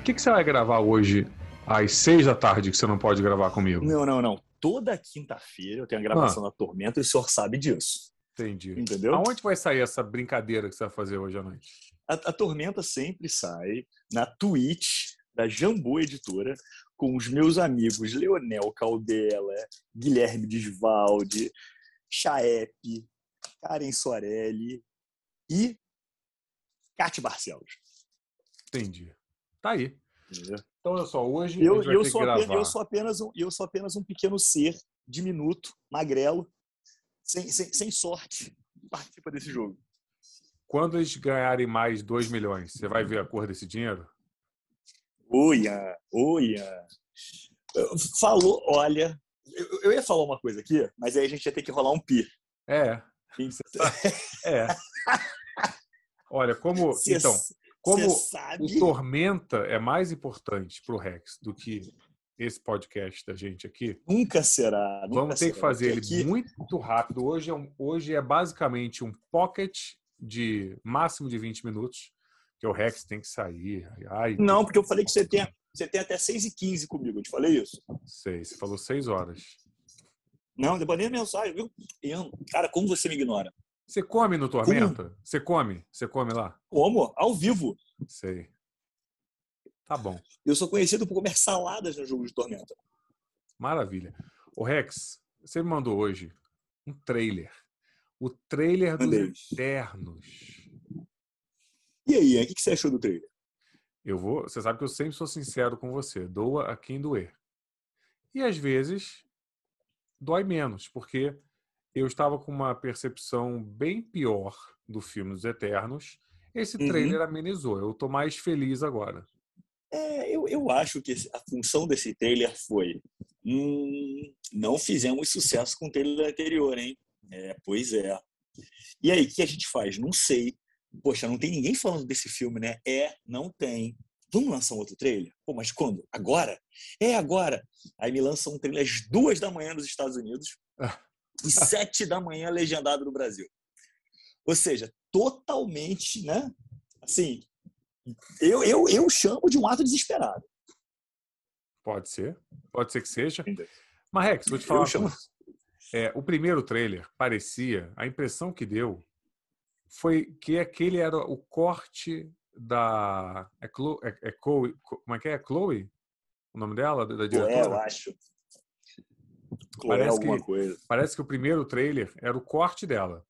O que, que você vai gravar hoje às seis da tarde que você não pode gravar comigo? Não, não, não. Toda quinta-feira eu tenho a gravação da Tormenta e o senhor sabe disso. Entendi. Entendeu? Aonde vai sair essa brincadeira que você vai fazer hoje à noite? A, a Tormenta sempre sai na Twitch da Jambu Editora com os meus amigos Leonel Caldela, Guilherme Desvalde, Chaep, Karen Soarelli e Cate Barcelos. Entendi. Tá aí. Então, olha só, hoje Eu, eu, sou apenas, eu, sou apenas um, eu sou apenas um pequeno ser diminuto, magrelo, sem, sem, sem sorte, participa desse jogo. Quando eles ganharem mais 2 milhões, você vai ver a cor desse dinheiro? Oia, oia. Falou, olha, eu, eu ia falar uma coisa aqui, mas aí a gente ia ter que rolar um pi. É, é. Olha, como. Cê- então, como o Tormenta é mais importante pro Rex do que esse podcast da gente aqui, nunca será. Nunca vamos ter que será, fazer ele aqui- muito rápido. Hoje é, um- hoje é basicamente um pocket de máximo de 20 minutos, que o Rex tem que sair. Ai, Não, porque eu falei que você tem, você tem até 6 e 15 comigo, eu te falei isso? sei, você falou seis horas. Não, depois nem a mensagem, viu? Cara, como você me ignora? Você come no Tormenta? Você come? Você come lá? Como? Ao vivo. Sei. Tá bom. Eu sou conhecido por comer saladas no jogo de Tormenta. Maravilha. O Rex, você me mandou hoje um trailer. O trailer dos Mandei. Eternos. E aí, o que você achou do trailer? Eu vou. Você sabe que eu sempre sou sincero com você. Doa a quem doer. E às vezes dói menos, porque eu estava com uma percepção bem pior do filme dos Eternos. Esse Uhum. trailer amenizou. Eu tô mais feliz agora. É, eu, eu acho que a função desse trailer foi. Hum, não fizemos sucesso com o trailer anterior, hein? É, pois é. E aí, o que a gente faz? Não sei. Poxa, não tem ninguém falando desse filme, né? É, não tem. Vamos lançar um outro trailer? Pô, mas quando? Agora? É agora. Aí me lançam um trailer às duas da manhã nos Estados Unidos e sete da manhã legendado no Brasil. Ou seja, totalmente, né? Assim, eu, eu, eu chamo de um ato desesperado. Pode ser. Pode ser que seja. Mas, Rex, vou te falar chamo-. É, o primeiro trailer parecia, a impressão que deu foi que aquele era o corte da. É, Chlo, é, é Chloe- como é que é? Chloe? O nome dela? Da, Pô, é, eu diretora? acho. Parece alguma que- coisa. Parece que o primeiro trailer era o corte dela.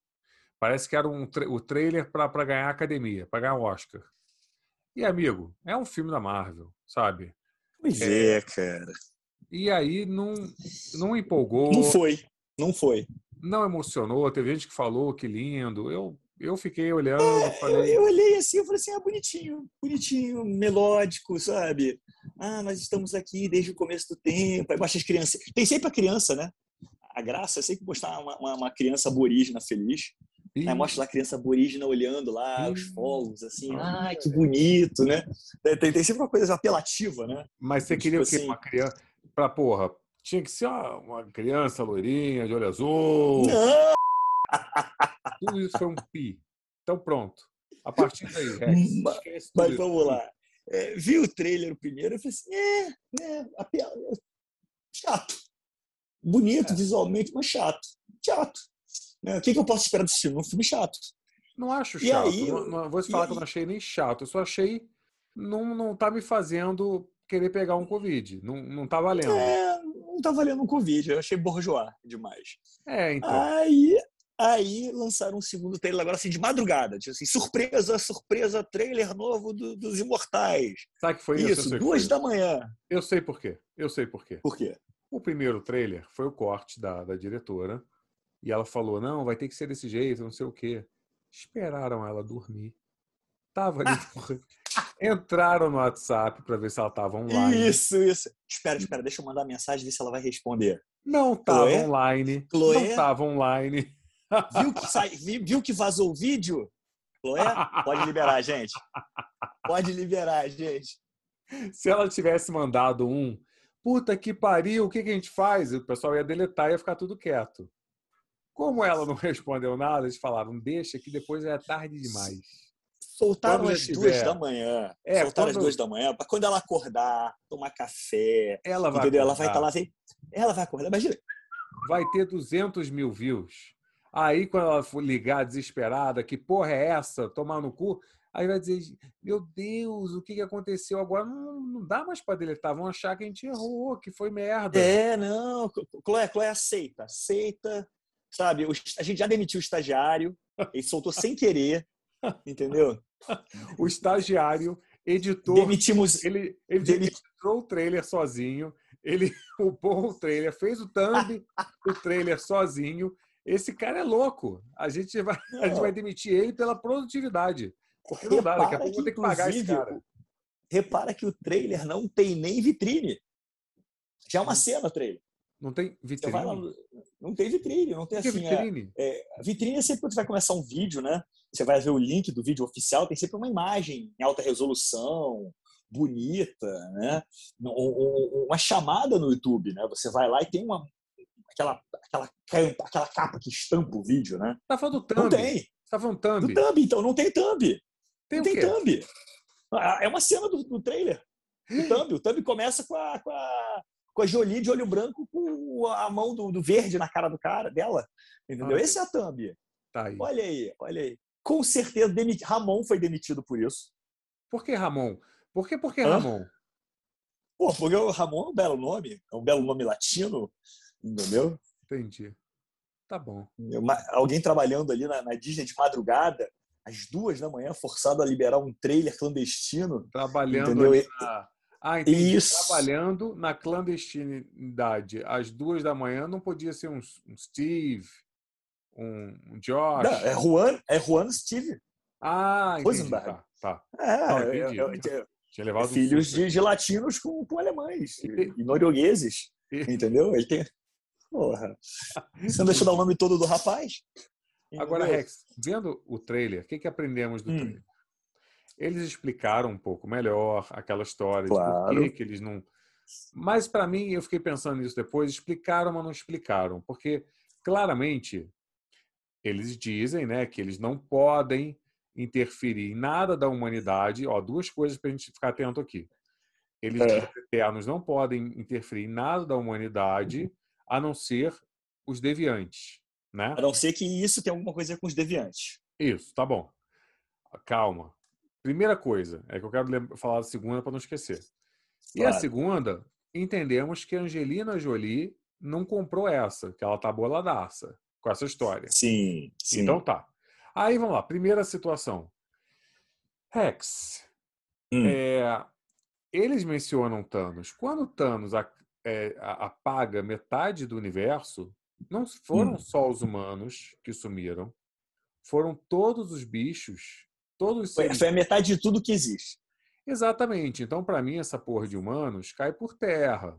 Parece que era um tra- o trailer para ganhar a academia, para ganhar o Oscar. E, amigo, é um filme da Marvel, sabe? Pois É. é, cara. E aí não, não empolgou. Não foi. Não foi. não emocionou. Teve gente que falou que lindo. Eu, eu fiquei olhando, Eu, falei, eu olhei assim, eu falei assim, ah, bonitinho, bonitinho, melódico, sabe? Ah, nós estamos aqui desde o começo do tempo. Aí mostra as crianças. Tem sempre a criança, né? A graça é sempre mostrar uma, uma, uma criança aborígena feliz. "Ih, Aí mostra lá a criança aborígena olhando lá os fogos, assim, Ah, que bonito, né? Tem, tem- tem sempre uma coisa apelativa, né? mas você tipo queria o quê? assim- Uma criança. Pra porra, tinha que ser uma, uma criança loirinha, de olho azul. Não! Tudo isso foi um pi. Então pronto. A partir daí, Rex, esquece Mas isso. vamos lá. É, vi o trailer primeiro e falei assim, é, é, ape- chato. Bonito É. visualmente, mas chato. Chato. Né? O que, que eu posso esperar desse filme? Um filme chato. Não acho E chato. aí, não, não- vou te e falar que eu não achei nem chato. Eu só achei. Não, não tá me fazendo querer pegar um Covid. Não, não tá valendo. É, não tá valendo um Covid. Eu achei bourgeois demais. É, então. Aí, aí lançaram um segundo trailer agora assim de madrugada. Tipo assim, surpresa, surpresa, trailer novo do- dos Imortais. Sabe que foi isso? Isso, duas da manhã. Eu sei por quê. Eu sei por quê. Por quê? O primeiro trailer foi o corte da, da diretora. E ela falou: não, vai ter que ser desse jeito, não sei o quê. Esperaram ela dormir. Tava ali. Entraram no WhatsApp para ver se ela estava online. Isso, isso. Espera, espera, deixa eu mandar mensagem ver se ela vai responder. Não estava Chloé? online. Chloé? Não estava online. Viu que, sai, vi- viu que vazou o vídeo? Chloé? Pode liberar, gente. Pode liberar, gente. Se ela tivesse mandado um, puta que pariu, o que, que a gente faz? O pessoal ia deletar e ia ficar tudo quieto. Como ela não respondeu nada, eles falaram, deixa que depois é tarde demais. Soltaram às duas da manhã. É, soltaram quando... às duas da manhã, para quando ela acordar, tomar café. Ela vai entendeu? Acordar. Ela vai estar lá assim. Ela vai acordar. Imagina. Vai ter 200 mil views. Aí, quando ela for ligar desesperada, que porra é essa? Tomar no cu. Aí vai dizer, meu Deus, o que, aconteceu agora? Não, não dá mais para deletar, vão achar que a gente errou, que foi merda. É, não. Chloé, Chloé aceita, aceita. Sabe, a gente já demitiu o estagiário, ele soltou sem querer, entendeu? o estagiário editou. Demitimos. Ele, ele Demit... editou o trailer sozinho, ele upou o trailer, fez o thumb do trailer sozinho. Esse cara é louco. A gente vai, a gente vai demitir ele pela produtividade. Porque não dá, daqui a pouco vou ter que pagar esse cara. Repara que o trailer não tem nem vitrine. Já é uma cena o trailer. Não tem vitrine? Lá, não tem vitrine, não tem assim. vitrine? É, é, vitrine é sempre quando você vai começar um vídeo, né? Você vai ver o link do vídeo oficial, tem sempre uma imagem em alta resolução, bonita, né? Uma chamada no YouTube, né? Você vai lá e tem uma aquela aquela aquela capa que estampa o vídeo, né? Tá falando do thumb? Não tem. Tá falando thumb? Do thumb, então não tem thumb. Tem não tem thumb. Ah, é uma cena do, do trailer. O thumb, o thumb começa com a, com a com a Jolie de olho branco com a mão do, do verde na cara do cara, dela. Entendeu? Ah, Esse é a thumb. Tá aí. Olha aí, olha aí. Com certeza, demit... Ramon foi demitido por isso. Por que Ramon? Por que, por que Ramon? Pô, porque o Ramon é um belo nome, é um belo nome latino, entendeu? Entendi. Tá bom. Alguém trabalhando ali na, na Disney de madrugada, às duas da manhã, forçado a liberar um trailer clandestino. Trabalhando na, ah, entendi. Isso. Trabalhando na clandestinidade às duas da manhã, não podia ser um, um Steve, um, um Josh? Não, é Juan, é Juan Steve. Ah, entendi. Tá, tá. É, não, entendi. Eu, eu, Tinha levado filhos de, de, latinos com, com alemães e, e noruegueses, entendeu? Ele tem... Porra. Você não deixa dar o nome todo do rapaz? Agora, Rex, vendo o trailer, o que, que aprendemos do hum. trailer? Eles explicaram um pouco melhor aquela história claro. de por que, que eles não. Mas para mim, eu fiquei pensando nisso depois, explicaram, mas não explicaram, porque claramente eles dizem, né, que eles não podem interferir em nada da humanidade. Ó, duas coisas para a gente ficar atento aqui. Eles é. eternos não podem interferir em nada da humanidade, a não ser os deviantes, né? A não ser que isso tenha alguma coisa com os deviantes. Isso, tá bom. Calma. Primeira coisa, é que eu quero falar a segunda para não esquecer. E a segunda, entendemos que a Angelina Jolie não comprou essa, que ela tá boladaça com essa história. Sim, sim. Então tá. Aí vamos lá, primeira situação. Rex. Hum. É, eles mencionam Thanos. Quando Thanos é, apaga metade do universo, não foram hum. só os humanos que sumiram, foram todos os bichos Todos foi, foi a metade de tudo que existe. Exatamente. Então, para mim, essa porra de humanos cai por terra.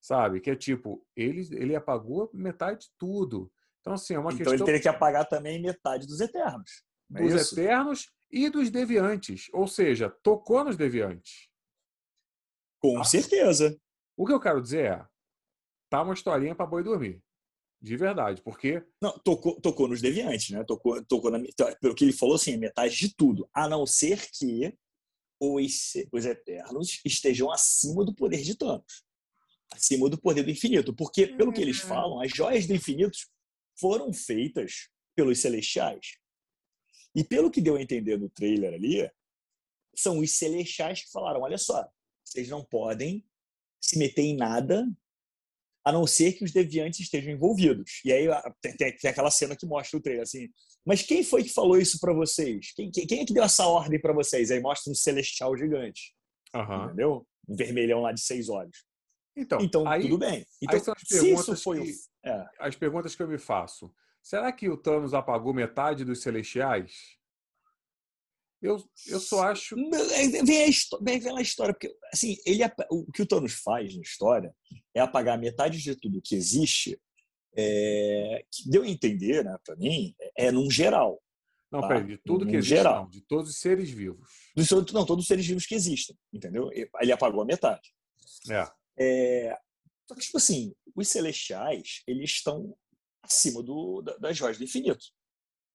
Sabe? Que é tipo, ele, ele apagou metade de tudo. Então, assim, é uma então questão. Então, ele teria que apagar também metade dos eternos. É dos isso? eternos e dos deviantes. Ou seja, tocou nos deviantes. Com ah. certeza. O que eu quero dizer é: tá uma historinha para boi dormir. De verdade, porque. Não, tocou, tocou nos deviantes, né? Tocou, tocou na, então, pelo que ele falou, assim, metade de tudo. A não ser que os, os Eternos estejam acima do poder de Thanos. Acima do poder do infinito. Porque, pelo que eles uhum. falam, as joias do infinito foram feitas pelos celestiais. E pelo que deu a entender no trailer ali, são os celestiais que falaram: olha só, vocês não podem se meter em nada a não ser que os deviantes estejam envolvidos. E aí tem, tem aquela cena que mostra o trailer assim. Mas quem foi que falou isso para vocês? Quem, quem, quem, é que deu essa ordem para vocês? Aí mostra um celestial gigante. Uhum. Entendeu? Um vermelhão lá de seis olhos. Então, então aí, tudo bem. Então, são as perguntas, foi... que, é. as perguntas que eu me faço. Será que o Thanos apagou metade dos celestiais? Eu, eu só acho. É, vem, a, vem, história, porque assim, ele, o que o Thanos faz na história é apagar metade de tudo que existe, é, que deu a entender, né, para mim, é, é num geral. Não, tá? peraí, de tudo que existe, geral. Não, de todos os seres vivos. não, todos os seres vivos que existem, entendeu? Ele apagou a metade. É. é só que, tipo assim, os celestiais, eles estão acima do, das joias do infinito.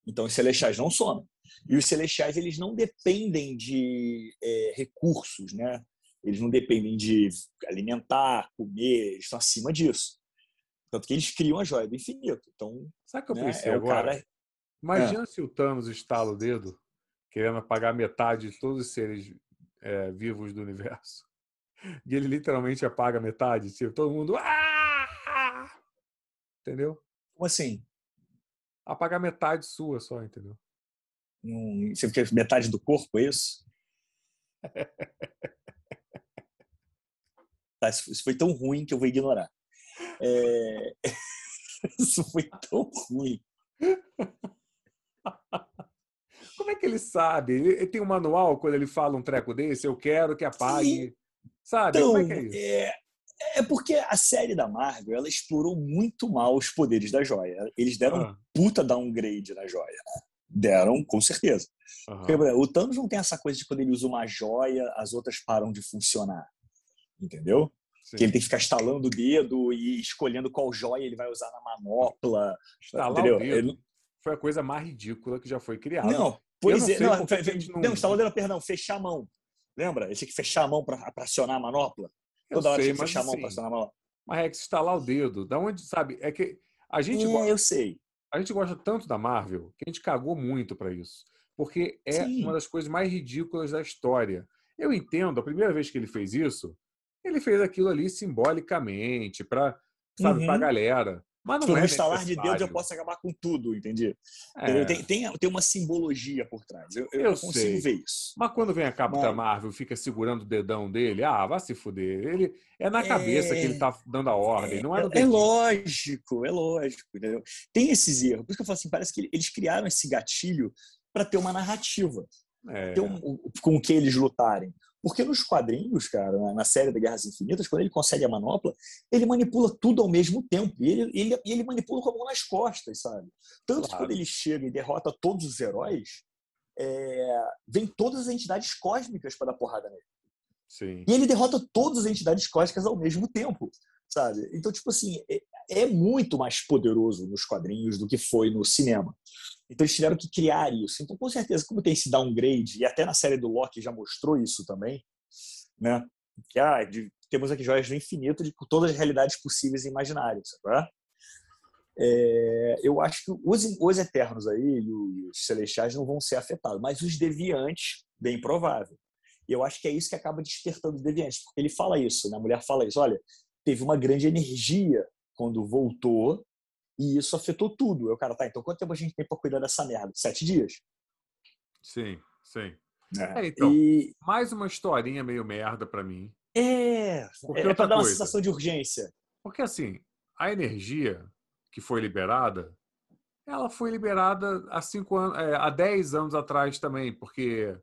Então, os celestiais não somem. E os celestiais, eles não dependem de é, recursos, né? Eles não dependem de alimentar, comer, eles estão acima disso. Tanto que eles criam a joia do infinito. Então, Sabe o que eu né, pensei é agora? Cara... Imagina é. se o Thanos estala o dedo, querendo apagar metade de todos os seres é, vivos do universo. E ele literalmente apaga metade. Tipo, todo mundo. Ah! Entendeu? Como assim? Apagar metade sua só, entendeu? Hum, você quer metade do corpo, é isso? tá, isso foi tão ruim que eu vou ignorar. É... Isso foi tão ruim. Como é que ele sabe? Ele tem um manual quando ele fala um treco desse? Eu quero que apague. Sim. Sabe? Então, Como é que é isso? É porque a série da Marvel ela explorou muito mal os poderes da joia. Eles deram ah. um puta downgrade na joia. Né? Deram, com certeza. Uhum. Porque, o Thanos não tem essa coisa de quando ele usa uma joia, as outras param de funcionar. Entendeu? Sim. Que ele tem que ficar estalando o dedo e escolhendo qual joia ele vai usar na manopla. Estalar entendeu? o dedo ele... foi a coisa mais ridícula que já foi criada. Não, pois é. Não, não, não, estalar o dedo, perdão, fechar a mão. Lembra? Ele tinha que fechar a mão para acionar a manopla. Toda hora tinha que fechar a mão para acionar a manopla. Mas é que estalar o dedo, da onde, sabe? É que a gente é, gosta, eu sei. A gente gosta tanto da Marvel que a gente cagou muito para isso. Porque é Sim. uma das coisas mais ridículas da história. Eu entendo, a primeira vez que ele fez isso, ele fez aquilo ali simbolicamente, para sabe, uhum. pra galera. Mas não tipo, é no estalar de Deus eu posso acabar com tudo, entendi? É. Tem, tem, tem, uma simbologia por trás. Eu, eu, eu consigo sei. ver isso. Mas quando vem a Capitã Mas... Marvel fica segurando o dedão dele, ah, vai se fuder. Ele, é na cabeça é... que ele tá dando a ordem, é... não é no É lógico, é lógico. Entendeu? Tem esses erros. Por isso que eu falo assim, parece que eles criaram esse gatilho para ter uma narrativa. É. Um, com o que eles lutarem. Porque nos quadrinhos, cara, na série da Guerras Infinitas, quando ele consegue a manopla, ele manipula tudo ao mesmo tempo. E ele, ele, ele manipula com a mão nas costas, sabe? Tanto claro. que quando ele chega e derrota todos os heróis, é... vem todas as entidades cósmicas para dar porrada nele. Sim. E ele derrota todas as entidades cósmicas ao mesmo tempo, sabe? Então, tipo assim, é, é muito mais poderoso nos quadrinhos do que foi no cinema. Então eles tiveram que criar isso. Então, com certeza, como tem esse downgrade, e até na série do Loki já mostrou isso também, né? Que ah, de, temos aqui joias do infinito de todas as realidades possíveis e imaginárias, sabe? É, eu acho que os, os eternos aí os celestiais não vão ser afetados, mas os deviantes, bem provável. E eu acho que é isso que acaba despertando os deviantes, porque ele fala isso, né? a mulher fala isso, olha, teve uma grande energia quando voltou e isso afetou tudo. Eu, cara, tá, então quanto tempo a gente tem para cuidar dessa merda? Sete dias? Sim, sim. É, é então, e... mais uma historinha meio merda para mim. É, Porque é para dar uma sensação de urgência. Porque assim, a energia que foi liberada, ela foi liberada há cinco anos, é, há dez anos atrás também, porque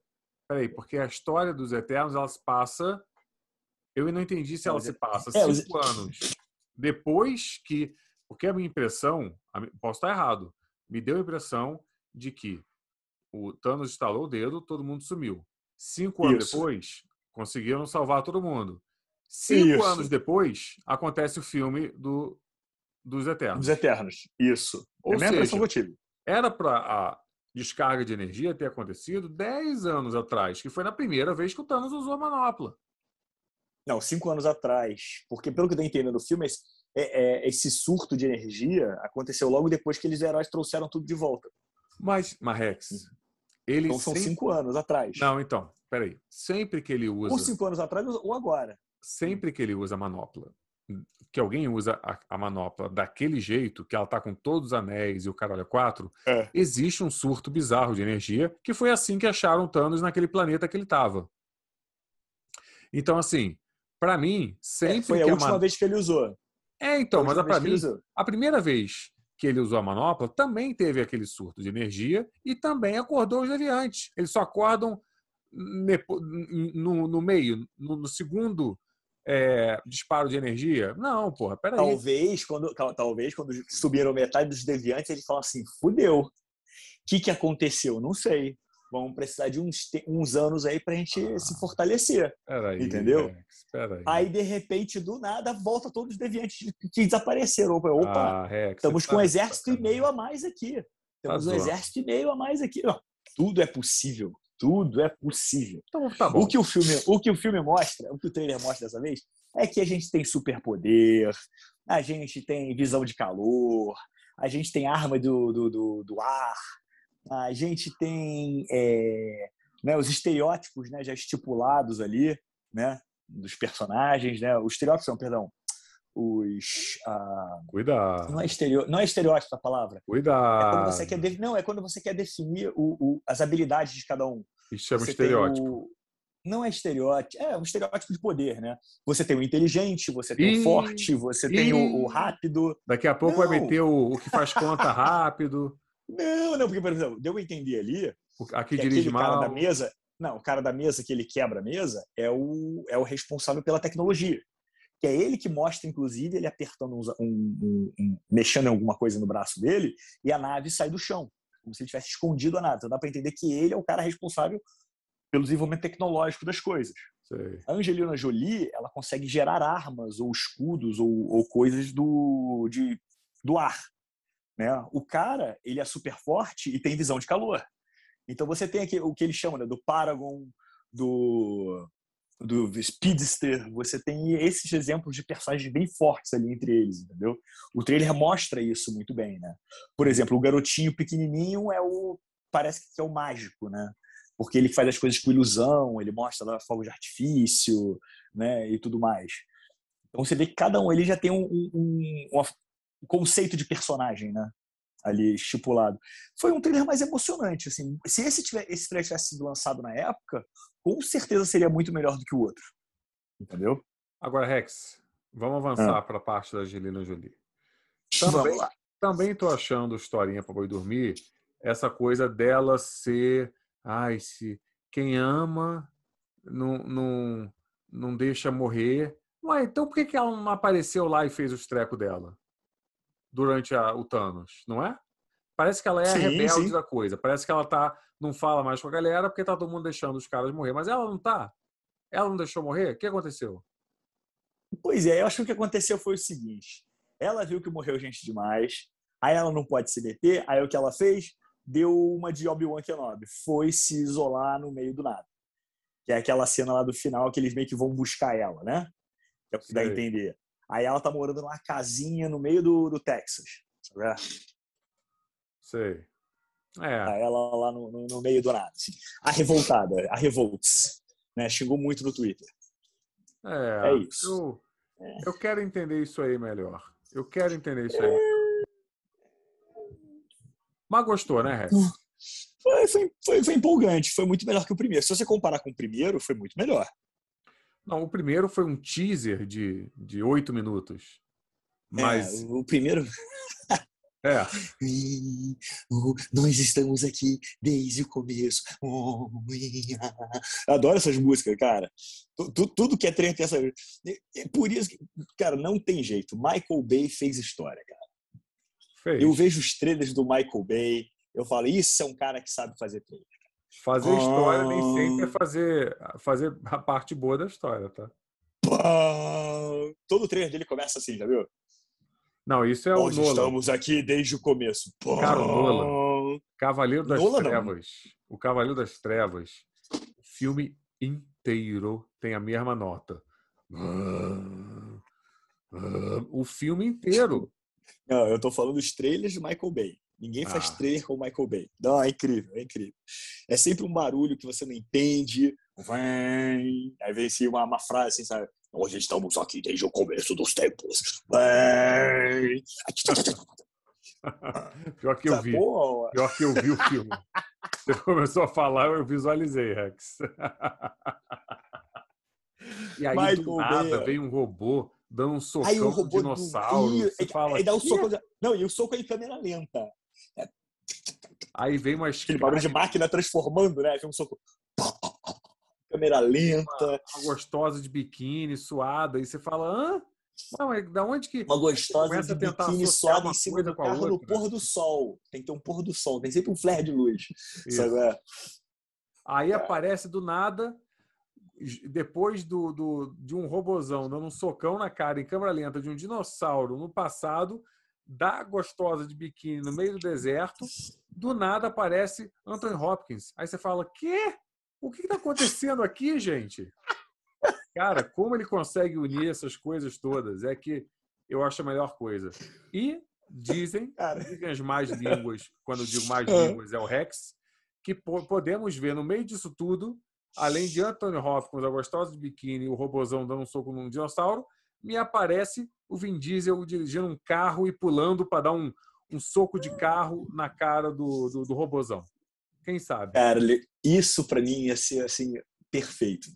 peraí, porque a história dos Eternos ela se passa, eu não entendi se ela se passa é, cinco os... anos depois que porque a minha impressão, posso estar errado, me deu a impressão de que o Thanos estalou o dedo, todo mundo sumiu. Cinco Isso. anos depois, conseguiram salvar todo mundo. Cinco Isso. anos depois, acontece o filme do, dos Eternos. Dos Eternos. Isso. Ou é a seja, que eu tive. Era para a descarga de energia ter acontecido dez anos atrás, que foi na primeira vez que o Thanos usou a manopla. Não, cinco anos atrás. Porque, pelo que eu entendendo no filme, é, é, esse surto de energia aconteceu logo depois que eles heróis trouxeram tudo de volta. Mas, Marrex, uhum. ele então são sempre... cinco anos atrás. Não, então, peraí. Sempre que ele usa. Ou cinco anos atrás ou agora. Sempre que ele usa a manopla, que alguém usa a, a manopla daquele jeito, que ela tá com todos os anéis e o caralho quatro, é. existe um surto bizarro de energia, que foi assim que acharam Thanos naquele planeta que ele tava. Então, assim, para mim, sempre é, foi a última man... vez que ele usou. É, então, mas para mim, a primeira vez que ele usou a manopla também teve aquele surto de energia e também acordou os deviantes. Eles só acordam no, no meio, no, no segundo é, disparo de energia? Não, porra, peraí. Talvez quando, talvez, quando subiram metade dos deviantes, ele falou assim: fudeu. O que, que aconteceu? Não sei vamos precisar de uns, uns anos aí para a gente ah, se fortalecer. Aí, entendeu? Rex, aí. aí. de repente, do nada, volta todos os deviantes que desapareceram. Opa, ah, Rex, estamos com um exército e meio a mais aqui. Temos tá um exército e meio a mais aqui. Não, tudo é possível. Tudo é possível. Então, tá bom. O que o filme, o que o filme mostra, o que o trailer mostra dessa vez, é que a gente tem superpoder, a gente tem visão de calor, a gente tem arma do, do, do, do ar, a gente tem é, né, os estereótipos né, já estipulados ali, né, dos personagens, né, os estereótipos são, perdão, os. Ah, Cuidado. Não é, estereo, não é estereótipo a palavra. Cuidado. É quando você quer de, não, é quando você quer definir o, o, as habilidades de cada um. Isso chama você estereótipo. O, não é estereótipo, é um estereótipo de poder, né? Você tem o inteligente, você tem Ih, o forte, você Ih, tem o, o, rápido. Daqui a pouco não. vai meter o, o que faz conta rápido. Não, não, porque, por exemplo, deu a entender ali. Aqui dirige mal. cara da mesa. Não, o cara da mesa que ele quebra a mesa é o, é o responsável pela tecnologia que é ele que mostra, inclusive, ele apertando um, um, um, mexendo em alguma coisa no braço dele, e a nave sai do chão, como se ele tivesse escondido a nave. Então dá para entender que ele é o cara responsável pelo desenvolvimento tecnológico das coisas. Sei. A Angelina Jolie, ela consegue gerar armas ou escudos ou, ou coisas do, de, do ar. Né? O cara, ele é super forte e tem visão de calor. Então você tem aqui o que ele chama né, do Paragon, do do Speedster, você tem esses exemplos de personagens bem fortes ali entre eles, entendeu? O trailer mostra isso muito bem, né? Por exemplo, o garotinho pequenininho é o parece que é o mágico, né? Porque ele faz as coisas com ilusão, ele mostra lá fogo de artifício, né, e tudo mais. Então você vê que cada um ele já tem um, um, um conceito de personagem, né? ali estipulado. Foi um trailer mais emocionante, assim. Se esse, tiver, esse trailer tivesse sido lançado na época, com certeza seria muito melhor do que o outro. Entendeu? Agora, Rex, vamos avançar ah. para a parte da Angelina Jolie. Também, também tô achando historinha para boi dormir essa coisa dela ser, ai, se quem ama não, não, não deixa morrer. Ué, então por que, que ela não apareceu lá e fez os trecos dela? Durante a, o Thanos, não é? Parece que ela é sim, a rebelde sim. da coisa. Parece que ela tá, não fala mais com a galera porque tá todo mundo deixando os caras morrer. Mas ela não tá. Ela não deixou morrer? O que aconteceu? Pois é, eu acho que o que aconteceu foi o seguinte. Ela viu que morreu gente demais, aí ela não pode se meter, aí o que ela fez? Deu uma de Obi-Wan Kenobi. Foi se isolar no meio do nada. Que é aquela cena lá do final que eles meio que vão buscar ela, né? É o que dá a entender. Aí ela tá morando numa casinha no meio do, do Texas. Sabe? Sei. É. Aí ela lá no, no, no, meio do nada. Assim. A revoltada, a revolts. Né? Xingou muito no Twitter. É, é isso. Eu, é. eu quero entender isso aí melhor. Eu quero entender isso aí. Mas gostou, né, Rex? Foi, foi, foi, foi empolgante. Foi muito melhor que o primeiro. Se você comparar com o primeiro, foi muito melhor. Não, o primeiro foi um teaser de, de oito minutos. É, Mas. É, o primeiro. É. Nós estamos aqui desde o começo. Adoro essas músicas, cara. Tudo, tudo que é trem tem essa. É por isso que, cara, não tem jeito. Michael Bay fez história, cara. Fez. Eu vejo os trailers do Michael Bay, eu falo, isso é um cara que sabe fazer trailer. Fazer história nem sempre é ah. fazer, fazer a parte boa da história, tá? Todo o trailer dele começa assim, já viu? Não, isso é Nós o Nolan. estamos aqui desde o começo. Cara, o Nolan. Cavaleiro das Nolan, Trevas. Não. O Cavaleiro das Trevas. O filme inteiro tem a mesma nota. O filme inteiro. Não, eu tô falando dos trailers de Michael Bay. Ninguém faz ah. trailer com o Michael Bay. Não, é incrível, é incrível. É sempre um barulho que você não entende. Vem. Aí vem assim uma, uma frase assim, sabe? Nós estamos aqui desde o começo dos tempos. Vem. Pior que eu vi. Pior que eu vi o filme. Você começou a falar, eu visualizei, Rex. E aí, Michael do nada, Bay. vem um robô dando um socão aí, o robô dinossauro. Do... Você fala, dá um soco... Não, e o soco é em câmera lenta. Aí vem uma Aquele barulho de máquina transformando, né? Vem um soco. Câmera lenta. Uma, uma gostosa de biquíni, suada. E você fala, hã? Não, é da onde que. Uma gostosa de biquíni suada em cima do carro no pôr do sol. Tem que ter um pôr do sol, tem sempre um flare de luz. Sabe? Aí é. aparece do nada, depois do, do, de um robozão dando um socão na cara em câmera lenta de um dinossauro no passado, da gostosa de biquíni no meio do deserto, do nada aparece Anthony Hopkins. Aí você fala: "Quê? O que está acontecendo aqui, gente?" Cara, como ele consegue unir essas coisas todas é que eu acho a melhor coisa. E dizem, dizem as mais línguas, quando eu digo mais línguas, é o Rex, que podemos ver no meio disso tudo, além de Anthony Hopkins, a gostosa de biquíni e o robozão dando um soco num dinossauro, me aparece o Vin Diesel dirigindo um carro e pulando para dar um, um soco de carro na cara do, do, do robozão. Quem sabe? Cara, isso para mim ia ser assim perfeito.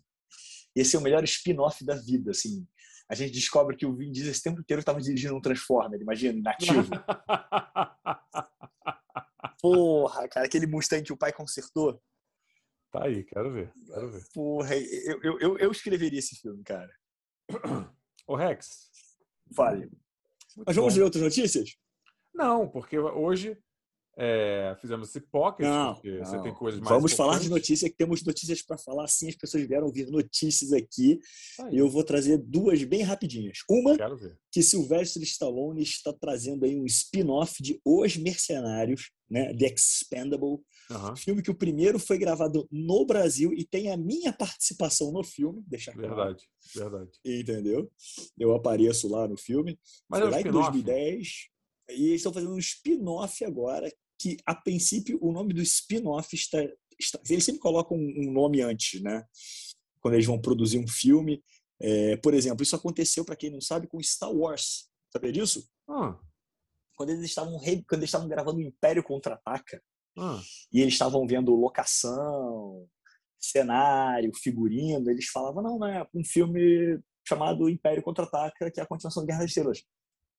Ia ser o melhor spin-off da vida, assim. A gente descobre que o Vin Diesel esse tempo inteiro estava dirigindo um Transformer, imagina, nativo. Porra, cara, aquele Mustang que o pai consertou. Tá aí, quero ver, quero ver. Porra, eu, eu, eu, eu escreveria esse filme, cara. Ô, Rex. Fale. Muito Mas vamos bom. ler outras notícias? Não, porque hoje é, fizemos esse pocket, não, porque não. você tem coisas mais. Vamos falar de notícias, que temos notícias para falar, sim. As pessoas vieram ouvir notícias aqui. e eu vou trazer duas bem rapidinhas. Uma, que Sylvester Stallone está trazendo aí um spin-off de Os Mercenários, né? The Expendable. Uhum. Filme que o primeiro foi gravado no Brasil e tem a minha participação no filme. Deixa claro. Verdade, verdade. Entendeu? Eu apareço lá no filme. Mas foi é lá em 2010. E eles estão fazendo um spin-off agora que, a princípio, o nome do spin-off está, está, Eles sempre colocam um, nome antes, né? Quando eles vão produzir um filme. É, por exemplo, isso aconteceu, para quem não sabe, com Star Wars. Sabia disso? Ah. Quando eles estavam quando eles estavam gravando o Império Contra-Ataca, ah. e eles estavam vendo locação, cenário, figurino, eles falavam, não, não é um filme chamado Império Contra-Ataca, que é a continuação da Guerra das Estrelas.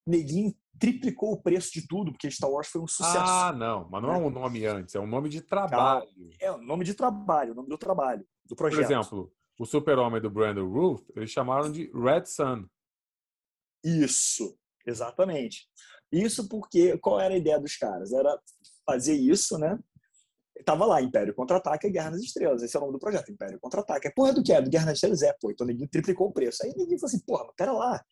Neguinho triplicou o preço de tudo, porque Star Wars foi um sucesso. Ah, não, mas não é, é um nome antes, é um nome de trabalho. É o um nome de trabalho, o nome do trabalho, do projeto. Por exemplo, o super-homem do Brandon Ruth, eles chamaram de Red Sun. Isso, exatamente. Isso porque, qual era a ideia dos caras? Era fazer isso, né? Tava lá, Império Contra-Ataque e Guerra nas Estrelas. Esse é o nome do projeto, Império Contra-Ataque. É porra do que é? Do Guerra nas Estrelas? É, pô. Então ninguém triplicou o preço. Aí ninguém falou assim, porra, mas pera lá.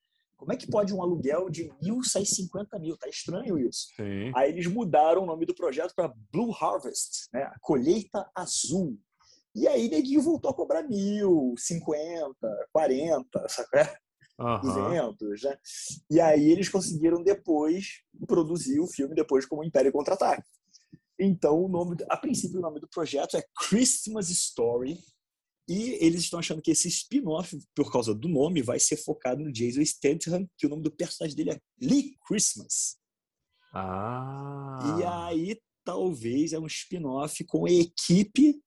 Como é que pode um aluguel de mil sair 50 mil? Tá estranho isso. Sim. Aí eles mudaram o nome do projeto para Blue Harvest, né? A colheita azul. E aí neguinho voltou a cobrar mil, cinquenta, quarenta, sabe? Uhum. 200, né? E aí eles conseguiram depois produzir o filme depois como Império Contra-Ataque. Então, o nome, a princípio, o nome do projeto é Christmas Story, e eles estão achando que esse spin-off, por causa do nome, vai ser focado no Jason Statham, que o nome do personagem dele é Lee Christmas. Ah. E aí, talvez, é um spin-off com a equipe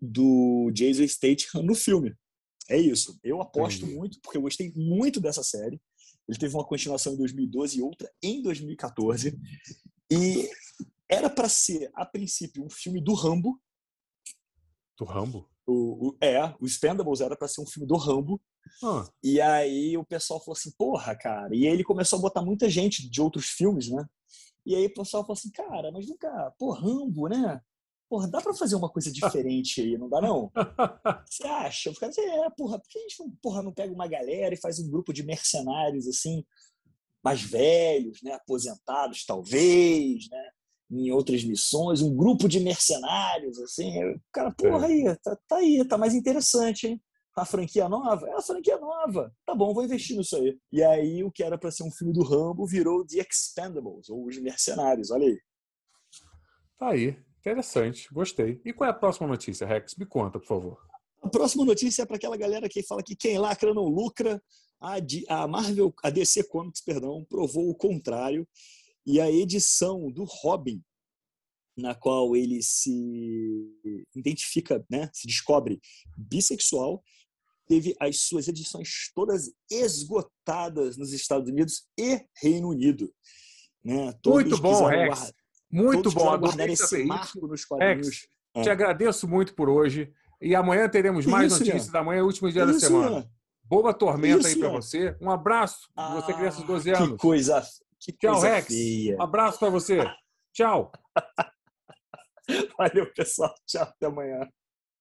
do Jason Statham no filme. É isso. Eu aposto Entendi. muito, porque eu gostei muito dessa série. Ele teve uma continuação em 2012 e outra em 2014. E era para ser, a princípio, um filme do Rambo. Do Rambo? O, o, é, o Spendables era para ser um filme do Rambo. Ah. E aí o pessoal falou assim, porra, cara. E aí ele começou a botar muita gente de outros filmes, né? E aí o pessoal falou assim, cara, mas nunca, pô, Rambo, né? Porra, dá pra fazer uma coisa diferente aí, não dá não? Você acha? Eu ficava assim, é, porra, por que a gente não, porra, não pega uma galera e faz um grupo de mercenários, assim, mais velhos, né? Aposentados, talvez, né? Em outras missões, um grupo de mercenários, assim. cara, porra, é. aí, tá, tá, aí, tá mais interessante, hein? A franquia nova? É a franquia nova. Tá bom, vou investir nisso aí. E aí, o que era para ser um filme do Rambo virou The Expendables, ou Os Mercenários, olha aí. Tá aí, interessante, gostei. E qual é a próxima notícia, Rex? Me conta, por favor. A próxima notícia é para aquela galera que fala que quem lacra não lucra. A, Marvel, a DC Comics, perdão, provou o contrário e a edição do Robin, na qual ele se identifica, né, se descobre bissexual, teve as suas edições todas esgotadas nos Estados Unidos e Reino Unido. Né? muito bom, Rex. Guarda, muito bom. Guardar esse marco nos quadrinhos. Rex, é. Te agradeço muito por hoje. E amanhã teremos mais Isso, notícias. Ian. Amanhã é o último dia Isso, da semana. Ian. Boa tormenta Isso, aí para você. Um abraço. Ah, você criança de 12 anos. Que coisa Tchau, Rex. Feia. Abraço para você. Tchau. Valeu, pessoal. Tchau, até amanhã.